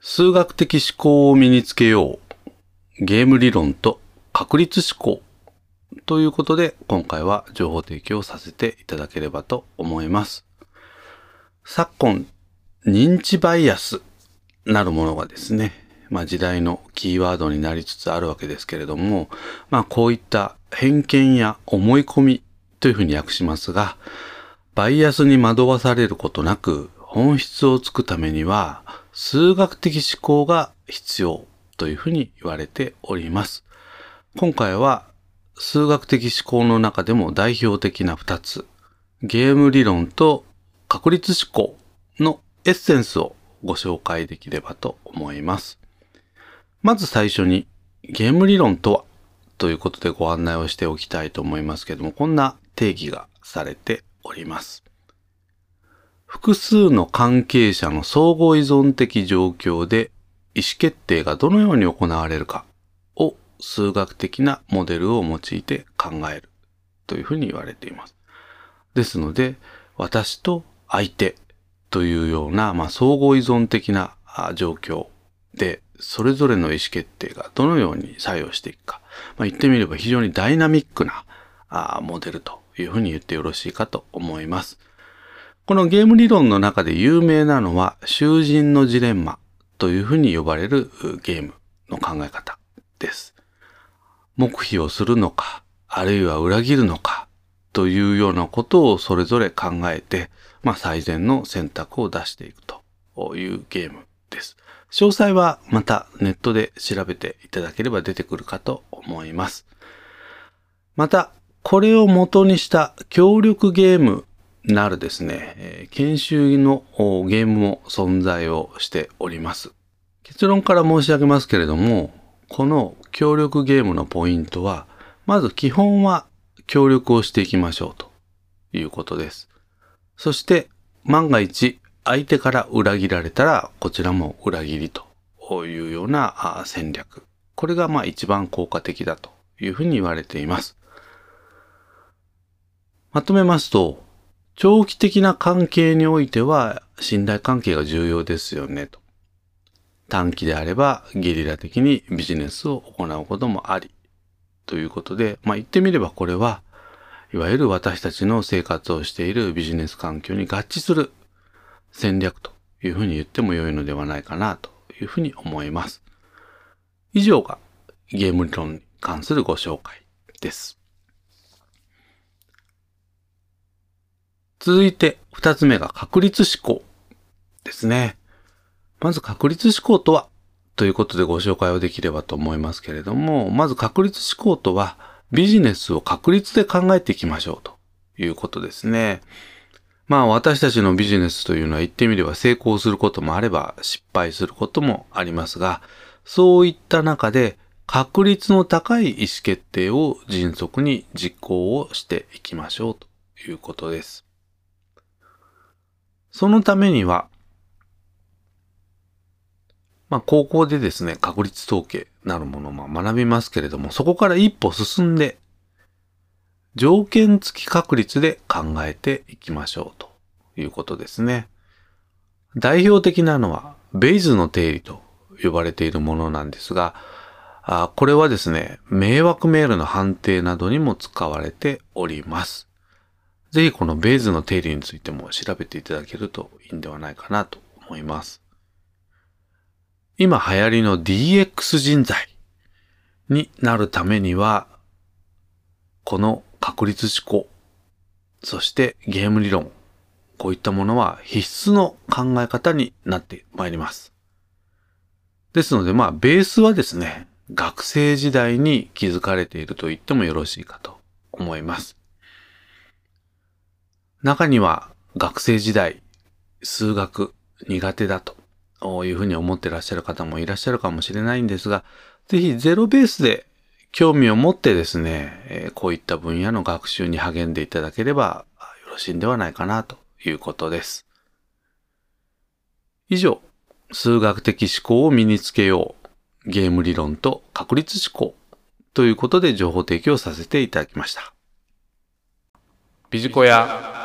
数学的思考を身につけよう。ゲーム理論と確率思考。ということで、今回は情報提供させていただければと思います。昨今、認知バイアスなるものがですね、まあ時代のキーワードになりつつあるわけですけれども、まあこういった偏見や思い込みというふうに訳しますが、バイアスに惑わされることなく本質をつくためには数学的思考が必要というふうに言われております。今回は数学的思考の中でも代表的な2つ、ゲーム理論と確率思考のエッセンスをご紹介できればと思います。まず最初にゲーム理論とはということでご案内をしておきたいと思いますけども、こんな定義がされております。複数の関係者の相互依存的状況で意思決定がどのように行われるかを数学的なモデルを用いて考えるというふうに言われています。ですので、私と相手というような、まあ、相互依存的な状況で、それぞれの意思決定がどのように作用していくか。まあ、言ってみれば非常にダイナミックなあモデルというふうに言ってよろしいかと思います。このゲーム理論の中で有名なのは、囚人のジレンマというふうに呼ばれるゲームの考え方です。黙秘をするのか、あるいは裏切るのか、というようなことをそれぞれ考えて、まあ、最善の選択を出していくというゲームです。詳細はまたネットで調べていただければ出てくるかと思います。また、これを元にした協力ゲームなるですね、研修のゲームも存在をしております。結論から申し上げますけれども、この協力ゲームのポイントは、まず基本は協力をしていきましょうということです。そして、万が一相手から裏切られたら、こちらも裏切りというような戦略。これがまあ一番効果的だというふうに言われています。まとめますと、長期的な関係においては信頼関係が重要ですよねと。短期であればゲリラ的にビジネスを行うこともあり。ということで、まあ言ってみればこれは、いわゆる私たちの生活をしているビジネス環境に合致する戦略というふうに言っても良いのではないかなというふうに思います。以上がゲーム理論に関するご紹介です。続いて二つ目が確率思考ですね。まず確率思考とはということでご紹介をできればと思いますけれども、まず確率思考とはビジネスを確率で考えていきましょうということですね。まあ私たちのビジネスというのは言ってみれば成功することもあれば失敗することもありますが、そういった中で確率の高い意思決定を迅速に実行をしていきましょうということです。そのためには、まあ高校でですね、確率統計なるものをま学びますけれども、そこから一歩進んで、条件付き確率で考えていきましょうということですね。代表的なのは、ベイズの定理と呼ばれているものなんですが、あこれはですね、迷惑メールの判定などにも使われております。ぜひこのベイズの定理についても調べていただけるといいんではないかなと思います。今流行りの DX 人材になるためには、この確率思考、そしてゲーム理論、こういったものは必須の考え方になってまいります。ですので、まあ、ベースはですね、学生時代に築かれていると言ってもよろしいかと思います。中には学生時代、数学苦手だというふうに思ってらっしゃる方もいらっしゃるかもしれないんですが、ぜひゼロベースで興味を持ってですね、えこういった分野の学習に励んでいただければよろしいんではないかなということです。以上、数学的思考を身につけよう、ゲーム理論と確率思考ということで情報提供させていただきました。ビジコヤ